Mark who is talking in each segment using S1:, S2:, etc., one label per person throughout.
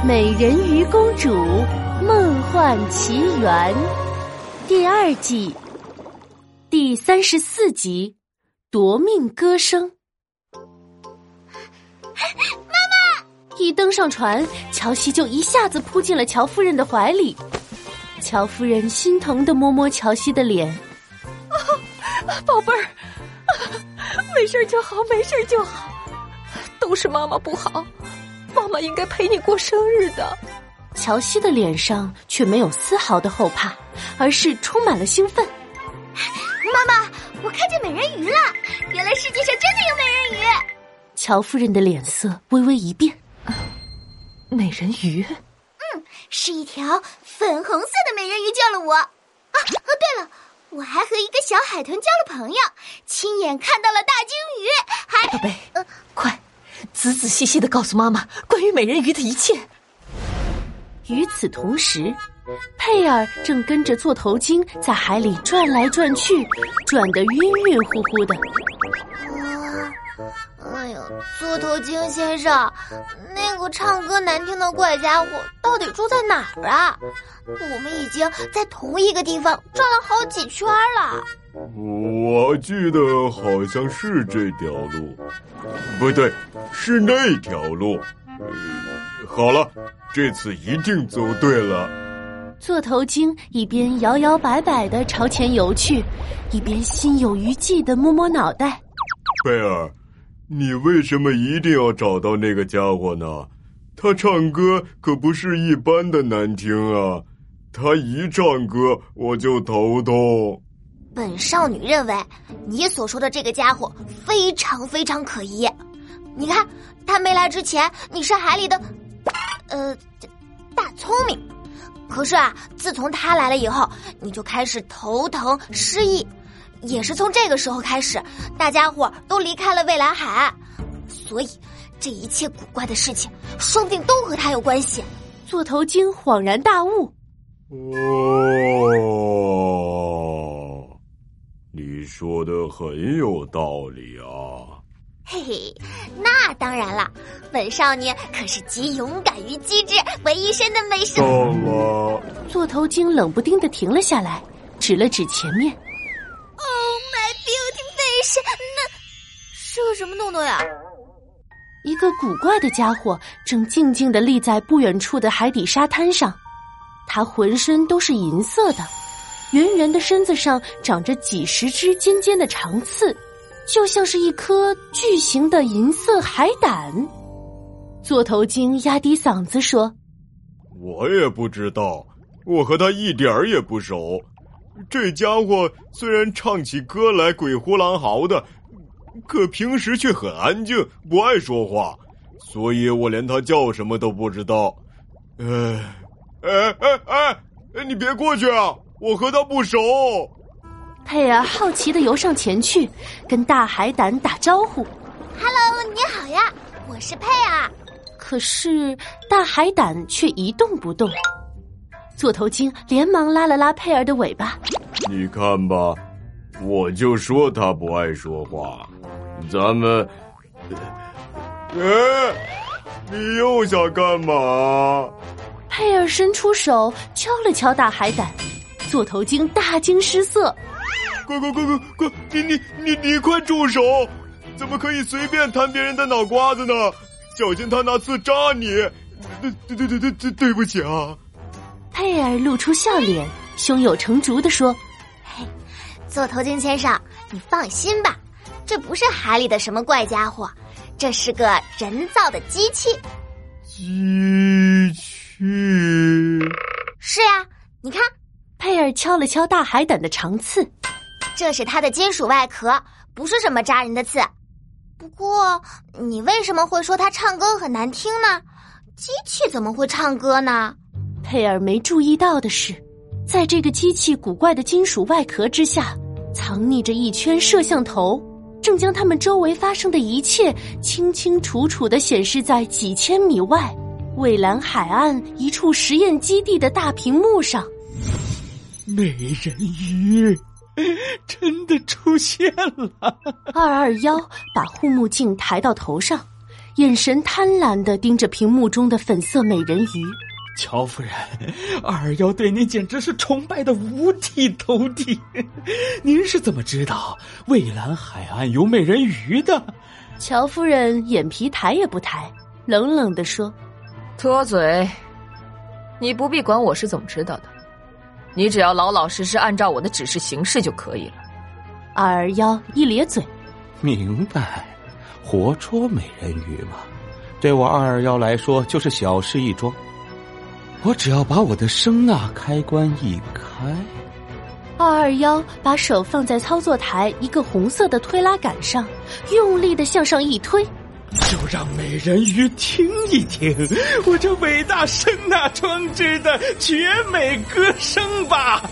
S1: 《美人鱼公主梦幻奇缘》第二季第三十四集《夺命歌声》。
S2: 妈妈
S1: 一登上船，乔西就一下子扑进了乔夫人的怀里。乔夫人心疼的摸摸乔西的脸：“啊
S3: 宝贝儿，没事就好，没事就好，都是妈妈不好。”妈妈应该陪你过生日的。
S1: 乔西的脸上却没有丝毫的后怕，而是充满了兴奋。
S2: 妈妈，我看见美人鱼了！原来世界上真的有美人鱼。
S1: 乔夫人的脸色微微一变。
S3: 美人鱼？
S2: 嗯，是一条粉红色的美人鱼救了我。啊哦，对了，我还和一个小海豚交了朋友，亲眼看到了大鲸鱼。还
S3: 宝贝，呃，快！仔仔细细的告诉妈妈关于美人鱼的一切。
S1: 与此同时，佩尔正跟着座头鲸在海里转来转去，转得晕晕乎乎的。
S2: 哎呦，座头鲸先生，那个唱歌难听的怪家伙到底住在哪儿啊？我们已经在同一个地方转了好几圈了。
S4: 我记得好像是这条路，不对，是那条路。好了，这次一定走对了。
S1: 座头鲸一边摇摇摆摆的朝前游去，一边心有余悸的摸摸脑袋。
S4: 贝尔，你为什么一定要找到那个家伙呢？他唱歌可不是一般的难听啊！他一唱歌我就头痛。
S2: 本少女认为，你所说的这个家伙非常非常可疑。你看，他没来之前，你是海里的，呃，大聪明。可是啊，自从他来了以后，你就开始头疼、失忆。也是从这个时候开始，大家伙都离开了蔚蓝海。所以，这一切古怪的事情，说不定都和他有关系。
S1: 座头鲸恍然大悟。
S4: 哦。你说的很有道理啊！
S2: 嘿嘿，那当然了，本少年可是集勇敢与机智为一身的美少。
S4: 到了，
S1: 座头鲸冷不丁的停了下来，指了指前面。
S2: Oh my beauty fish，那是个什么东东呀？
S1: 一个古怪的家伙正静静的立在不远处的海底沙滩上，他浑身都是银色的。圆圆的身子上长着几十只尖尖的长刺，就像是一颗巨型的银色海胆。座头鲸压低嗓子说：“
S4: 我也不知道，我和他一点儿也不熟。这家伙虽然唱起歌来鬼呼狼嚎的，可平时却很安静，不爱说话，所以我连他叫什么都不知道。哎，哎哎哎，你别过去啊！”我和他不熟。
S1: 佩尔好奇的游上前去，跟大海胆打招呼
S2: ：“Hello，你好呀，我是佩尔。”
S1: 可是大海胆却一动不动。座头鲸连忙拉了拉佩尔的尾巴：“
S4: 你看吧，我就说他不爱说话。咱们……哎，你又想干嘛？”
S1: 佩尔伸出手敲了敲大海胆。座头鲸大惊失色，
S4: 快快快快快！你你你你快住手！怎么可以随便弹别人的脑瓜子呢？小心他拿刺扎你！对对对对对对，对不起啊！
S1: 佩尔露出笑脸，胸有成竹的说：“
S2: 嘿，座头鲸先生，你放心吧，这不是海里的什么怪家伙，这是个人造的机器。
S4: 机器？
S2: 是呀，你看。”
S1: 佩尔敲了敲大海胆的长刺，
S2: 这是它的金属外壳，不是什么扎人的刺。不过，你为什么会说它唱歌很难听呢？机器怎么会唱歌呢？
S1: 佩尔没注意到的是，在这个机器古怪的金属外壳之下，藏匿着一圈摄像头，正将他们周围发生的一切清清楚楚的显示在几千米外蔚蓝海岸一处实验基地的大屏幕上。
S5: 美人鱼 真的出现了！
S1: 二二幺把护目镜抬到头上，眼神贪婪的盯着屏幕中的粉色美人鱼。
S5: 乔夫人，二幺对您简直是崇拜的五体投地。您是怎么知道蔚蓝海岸有美人鱼的？
S1: 乔夫人眼皮抬也不抬，冷冷的说：“
S3: 托嘴，你不必管我是怎么知道的，你只要老老实实按照我的指示行事就可以了。”
S1: 二妖一咧嘴，
S6: 明白，活捉美人鱼嘛，对我二妖来说就是小事一桩。我只要把我的声呐开关一开，
S1: 二二幺把手放在操作台一个红色的推拉杆上，用力的向上一推，
S5: 就让美人鱼听一听我这伟大声呐装置的绝美歌声吧！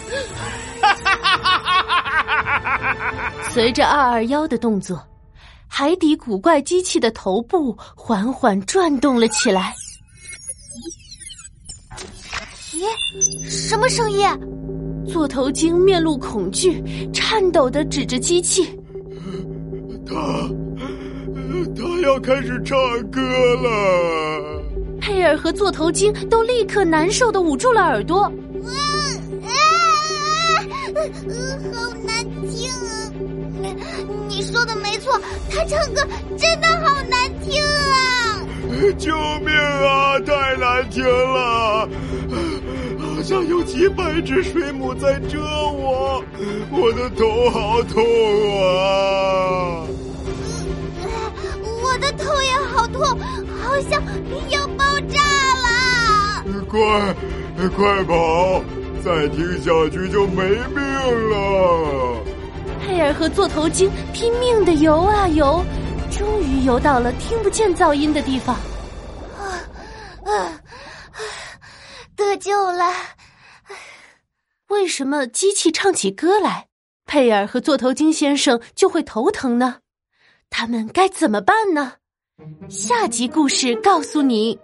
S1: 随着二二幺的动作，海底古怪机器的头部缓缓转动了起来。
S2: 咦，什么声音？
S1: 座头鲸面露恐惧，颤抖的指着机器：“
S4: 他，他要开始唱歌了。”
S1: 佩尔和座头鲸都立刻难受的捂住了耳朵。啊啊
S2: 啊！好难听！你说的没错，他唱歌真的好难听啊！
S4: 救命啊！太难听了！好像有几百只水母在蛰我，我的头好痛啊！
S2: 头也好痛，好像要爆炸了！
S4: 快，快跑！再听下去就没命了！
S1: 佩尔和座头鲸拼命的游啊游，终于游到了听不见噪音的地方。啊
S2: 啊！得救了！
S1: 为什么机器唱起歌来，佩尔和座头鲸先生就会头疼呢？他们该怎么办呢？下集故事告诉你。